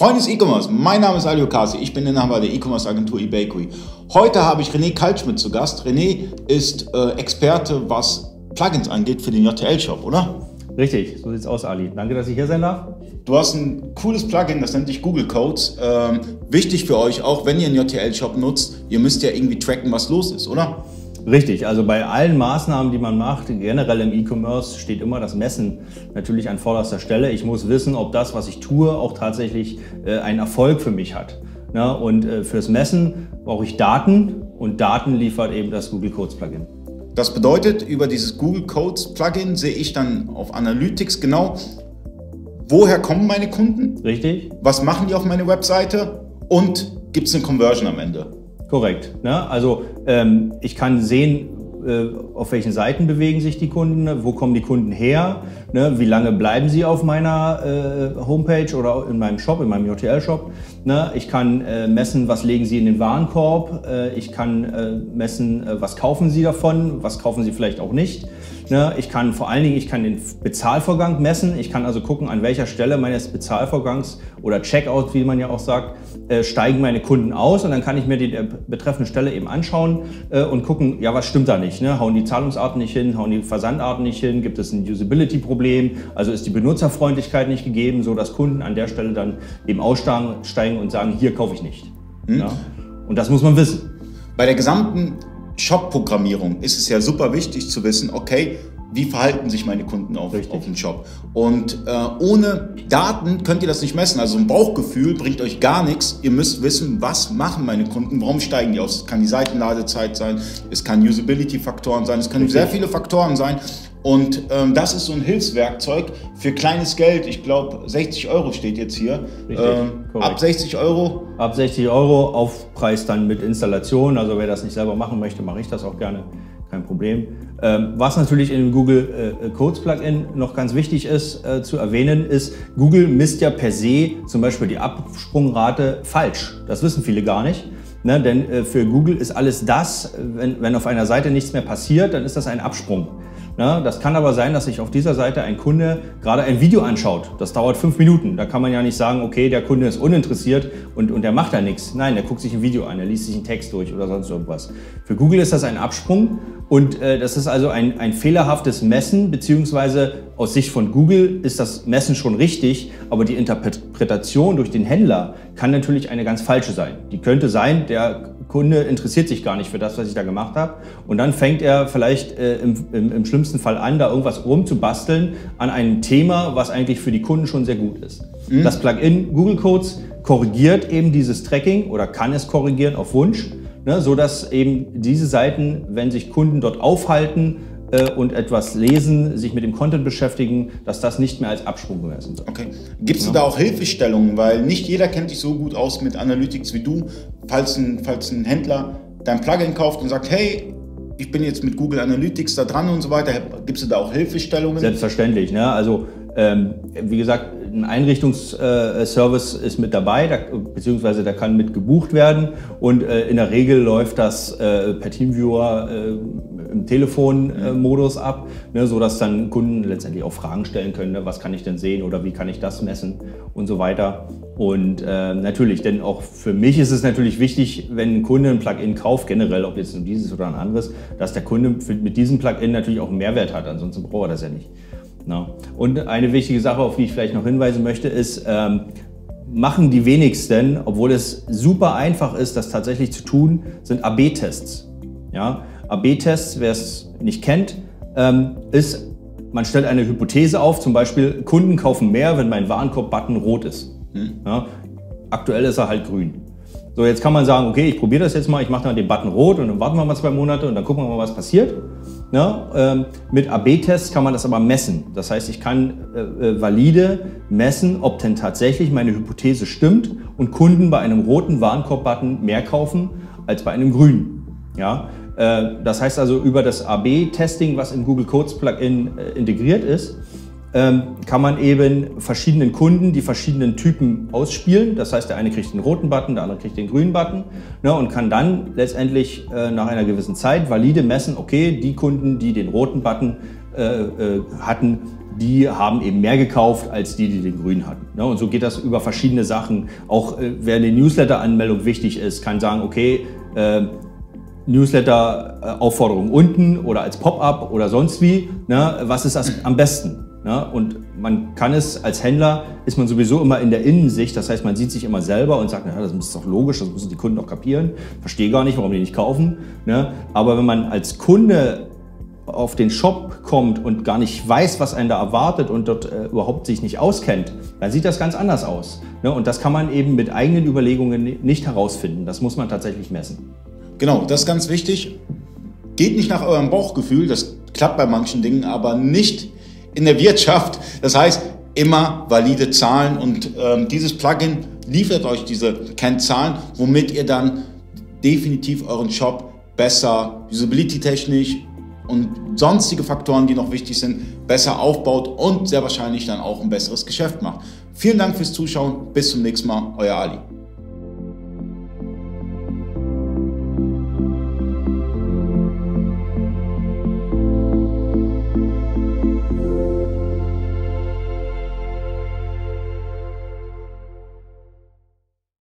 Freunde des E-Commerce, mein Name ist Alio Kasi, ich bin Inhaber der E-Commerce Agentur eBakery. Heute habe ich René Kaltschmidt zu Gast. René ist äh, Experte, was Plugins angeht für den JTL-Shop, oder? Richtig, so sieht's aus, Ali. Danke, dass ich hier sein darf. Du hast ein cooles Plugin, das nennt sich Google Codes. Ähm, wichtig für euch, auch wenn ihr einen JTL-Shop nutzt, ihr müsst ja irgendwie tracken, was los ist, oder? Richtig, also bei allen Maßnahmen, die man macht, generell im E-Commerce steht immer das Messen natürlich an vorderster Stelle. Ich muss wissen, ob das, was ich tue, auch tatsächlich äh, einen Erfolg für mich hat. Na, und äh, fürs Messen brauche ich Daten und Daten liefert eben das Google Codes Plugin. Das bedeutet, über dieses Google Codes Plugin sehe ich dann auf Analytics genau, woher kommen meine Kunden? Richtig. Was machen die auf meine Webseite? Und gibt es eine Conversion am Ende? Korrekt. Ne? Also ähm, ich kann sehen, äh, auf welchen Seiten bewegen sich die Kunden, ne? wo kommen die Kunden her, ne? wie lange bleiben sie auf meiner äh, Homepage oder in meinem Shop, in meinem JTL-Shop. Ne? Ich kann äh, messen, was legen sie in den Warenkorb, äh, ich kann äh, messen, äh, was kaufen sie davon, was kaufen sie vielleicht auch nicht. Ne? Ich kann vor allen Dingen, ich kann den Bezahlvorgang messen. Ich kann also gucken, an welcher Stelle meines Bezahlvorgangs oder Checkout, wie man ja auch sagt, äh, steigen meine Kunden aus und dann kann ich mir die betreffende Stelle eben anschauen äh, und gucken, ja, was stimmt da nicht? Ne? Hauen die Zahlungsarten nicht hin, hauen die Versandarten nicht hin, gibt es ein Usability-Problem, also ist die Benutzerfreundlichkeit nicht gegeben, so dass Kunden an der Stelle dann eben aussteigen und sagen, hier kaufe ich nicht. Hm. Ja? Und das muss man wissen. Bei der gesamten Shop-Programmierung ist es ja super wichtig zu wissen, okay, wie verhalten sich meine Kunden auf, auf dem Shop. Und äh, ohne Daten könnt ihr das nicht messen. Also ein Bauchgefühl bringt euch gar nichts. Ihr müsst wissen, was machen meine Kunden, warum steigen die aus. Es kann die Seitenladezeit sein, es kann Usability-Faktoren sein, es können Richtig. sehr viele Faktoren sein. Und ähm, das ist so ein Hilfswerkzeug für kleines Geld. Ich glaube, 60 Euro steht jetzt hier. Ähm, ab 60 Euro. Ab 60 Euro, Aufpreis dann mit Installation. Also wer das nicht selber machen möchte, mache ich das auch gerne. Kein Problem. Ähm, was natürlich in dem Google äh, Codes Plugin noch ganz wichtig ist äh, zu erwähnen, ist, Google misst ja per se zum Beispiel die Absprungrate falsch. Das wissen viele gar nicht. Ne, denn äh, für Google ist alles das, wenn, wenn auf einer Seite nichts mehr passiert, dann ist das ein Absprung. Ne? Das kann aber sein, dass sich auf dieser Seite ein Kunde gerade ein Video anschaut. Das dauert fünf Minuten. Da kann man ja nicht sagen, okay, der Kunde ist uninteressiert und, und der macht da nichts. Nein, der guckt sich ein Video an, der liest sich einen Text durch oder sonst irgendwas. Für Google ist das ein Absprung und äh, das ist also ein, ein fehlerhaftes Messen, beziehungsweise aus Sicht von Google ist das Messen schon richtig, aber die Interpretation durch den Händler kann natürlich eine ganz falsche sein. Die könnte sein, der Kunde interessiert sich gar nicht für das, was ich da gemacht habe. Und dann fängt er vielleicht äh, im, im, im, schlimmsten Fall an, da irgendwas rumzubasteln an einem Thema, was eigentlich für die Kunden schon sehr gut ist. Mhm. Das Plugin Google Codes korrigiert eben dieses Tracking oder kann es korrigieren auf Wunsch, ne, so dass eben diese Seiten, wenn sich Kunden dort aufhalten, äh, und etwas lesen, sich mit dem Content beschäftigen, dass das nicht mehr als Absprung gemessen wird. Okay. Gibst du da auch Hilfestellungen? Weil nicht jeder kennt dich so gut aus mit Analytics wie du. Falls ein, falls ein Händler dein Plugin kauft und sagt, hey, ich bin jetzt mit Google Analytics da dran und so weiter, gibst du da auch Hilfestellungen? Selbstverständlich. Ne? Also ähm, wie gesagt, ein Einrichtungsservice ist mit dabei, da, beziehungsweise da kann mit gebucht werden und äh, in der Regel läuft das äh, per Teamviewer äh, im Telefonmodus ab, ne, sodass dann Kunden letztendlich auch Fragen stellen können, ne, was kann ich denn sehen oder wie kann ich das messen und so weiter. Und äh, natürlich, denn auch für mich ist es natürlich wichtig, wenn ein Kunde ein Plugin kauft, generell, ob jetzt dieses oder ein anderes, dass der Kunde mit diesem Plugin natürlich auch einen Mehrwert hat, ansonsten braucht er das ja nicht. No. Und eine wichtige Sache, auf die ich vielleicht noch hinweisen möchte, ist, ähm, machen die wenigsten, obwohl es super einfach ist, das tatsächlich zu tun, sind AB-Tests. Ja? AB-Tests, wer es nicht kennt, ähm, ist, man stellt eine Hypothese auf, zum Beispiel Kunden kaufen mehr, wenn mein Warenkorb-Button rot ist. Hm. Ja? Aktuell ist er halt grün. So, jetzt kann man sagen, okay, ich probiere das jetzt mal, ich mache dann den Button rot und dann warten wir mal zwei Monate und dann gucken wir mal, was passiert. Ja, ähm, mit AB-Tests kann man das aber messen. Das heißt, ich kann äh, äh, valide messen, ob denn tatsächlich meine Hypothese stimmt und Kunden bei einem roten Warenkorb-Button mehr kaufen als bei einem grünen. Ja, das heißt also, über das AB-Testing, was im Google Codes Plugin äh, integriert ist, ähm, kann man eben verschiedenen Kunden die verschiedenen Typen ausspielen. Das heißt, der eine kriegt den roten Button, der andere kriegt den grünen Button ne, und kann dann letztendlich äh, nach einer gewissen Zeit valide messen, okay, die Kunden, die den roten Button äh, äh, hatten, die haben eben mehr gekauft als die, die den grünen hatten. Ne? Und so geht das über verschiedene Sachen. Auch äh, wer eine Newsletter-Anmeldung wichtig ist, kann sagen, okay, äh, Newsletter-Aufforderung unten oder als Pop-up oder sonst wie. Ne? Was ist das am besten? Ne? Und man kann es als Händler, ist man sowieso immer in der Innensicht. Das heißt, man sieht sich immer selber und sagt, na, das ist doch logisch, das müssen die Kunden doch kapieren. Verstehe gar nicht, warum die nicht kaufen. Ne? Aber wenn man als Kunde auf den Shop kommt und gar nicht weiß, was einen da erwartet und dort äh, überhaupt sich nicht auskennt, dann sieht das ganz anders aus. Ne? Und das kann man eben mit eigenen Überlegungen nicht herausfinden. Das muss man tatsächlich messen. Genau, das ist ganz wichtig. Geht nicht nach eurem Bauchgefühl, das klappt bei manchen Dingen, aber nicht in der Wirtschaft. Das heißt, immer valide Zahlen und ähm, dieses Plugin liefert euch diese Kennzahlen, womit ihr dann definitiv euren Shop besser usability-technisch und sonstige Faktoren, die noch wichtig sind, besser aufbaut und sehr wahrscheinlich dann auch ein besseres Geschäft macht. Vielen Dank fürs Zuschauen. Bis zum nächsten Mal. Euer Ali.